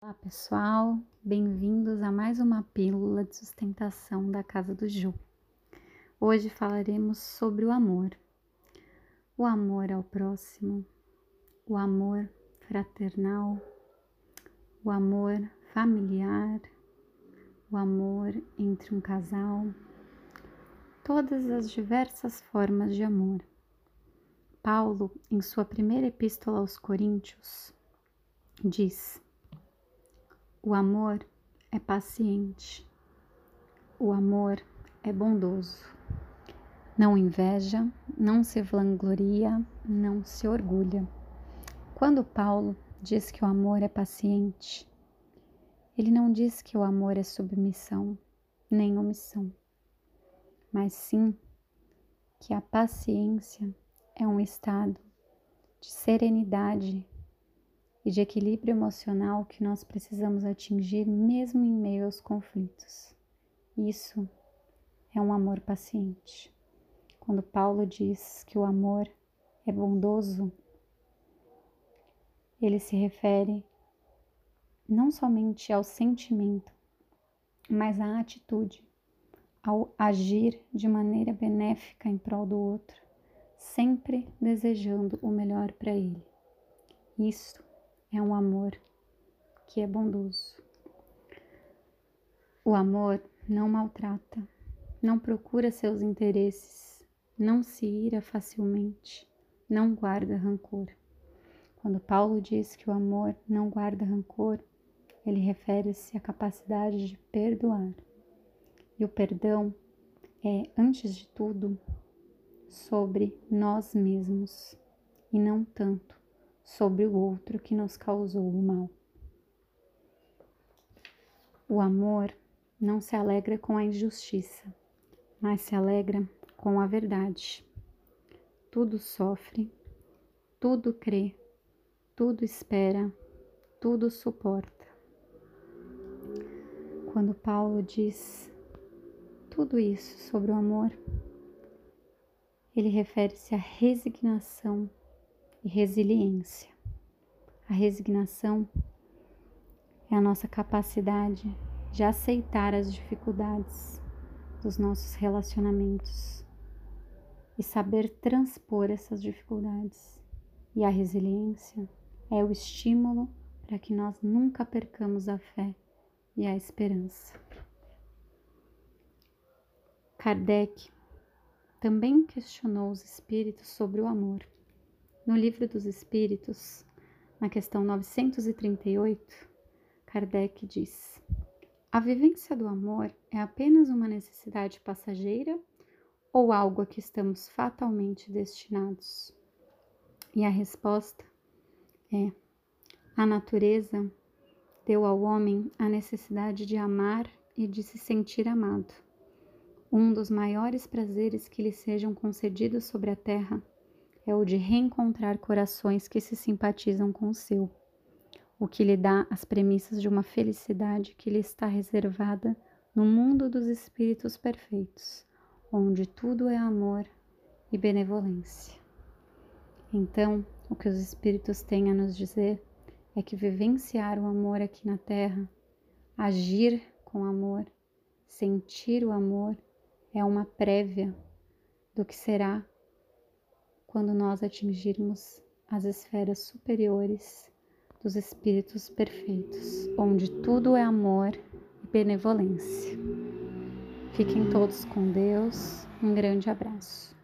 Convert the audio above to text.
Olá pessoal, bem-vindos a mais uma pílula de sustentação da Casa do Ju. Hoje falaremos sobre o amor, o amor ao próximo, o amor fraternal, o amor familiar, o amor entre um casal, todas as diversas formas de amor. Paulo, em sua primeira epístola aos Coríntios, diz: O amor é paciente, o amor é bondoso, não inveja, não se vangloria, não se orgulha. Quando Paulo diz que o amor é paciente, ele não diz que o amor é submissão nem omissão, mas sim que a paciência é um estado de serenidade e de equilíbrio emocional que nós precisamos atingir mesmo em meio aos conflitos. Isso é um amor paciente. Quando Paulo diz que o amor é bondoso, ele se refere não somente ao sentimento, mas à atitude, ao agir de maneira benéfica em prol do outro sempre desejando o melhor para ele. Isto é um amor que é bondoso. O amor não maltrata, não procura seus interesses, não se ira facilmente, não guarda rancor. Quando Paulo diz que o amor não guarda rancor, ele refere-se à capacidade de perdoar. E o perdão é, antes de tudo, sobre nós mesmos e não tanto sobre o outro que nos causou o mal. O amor não se alegra com a injustiça, mas se alegra com a verdade. Tudo sofre, tudo crê, tudo espera, tudo suporta. Quando Paulo diz tudo isso sobre o amor, ele refere-se à resignação e resiliência. A resignação é a nossa capacidade de aceitar as dificuldades dos nossos relacionamentos e saber transpor essas dificuldades. E a resiliência é o estímulo para que nós nunca percamos a fé e a esperança. Kardec também questionou os espíritos sobre o amor. No Livro dos Espíritos, na questão 938, Kardec diz: A vivência do amor é apenas uma necessidade passageira ou algo a que estamos fatalmente destinados? E a resposta é: a natureza deu ao homem a necessidade de amar e de se sentir amado. Um dos maiores prazeres que lhe sejam concedidos sobre a terra é o de reencontrar corações que se simpatizam com o seu, o que lhe dá as premissas de uma felicidade que lhe está reservada no mundo dos espíritos perfeitos, onde tudo é amor e benevolência. Então, o que os espíritos têm a nos dizer é que vivenciar o amor aqui na terra, agir com amor, sentir o amor, é uma prévia do que será quando nós atingirmos as esferas superiores dos espíritos perfeitos, onde tudo é amor e benevolência. Fiquem todos com Deus. Um grande abraço.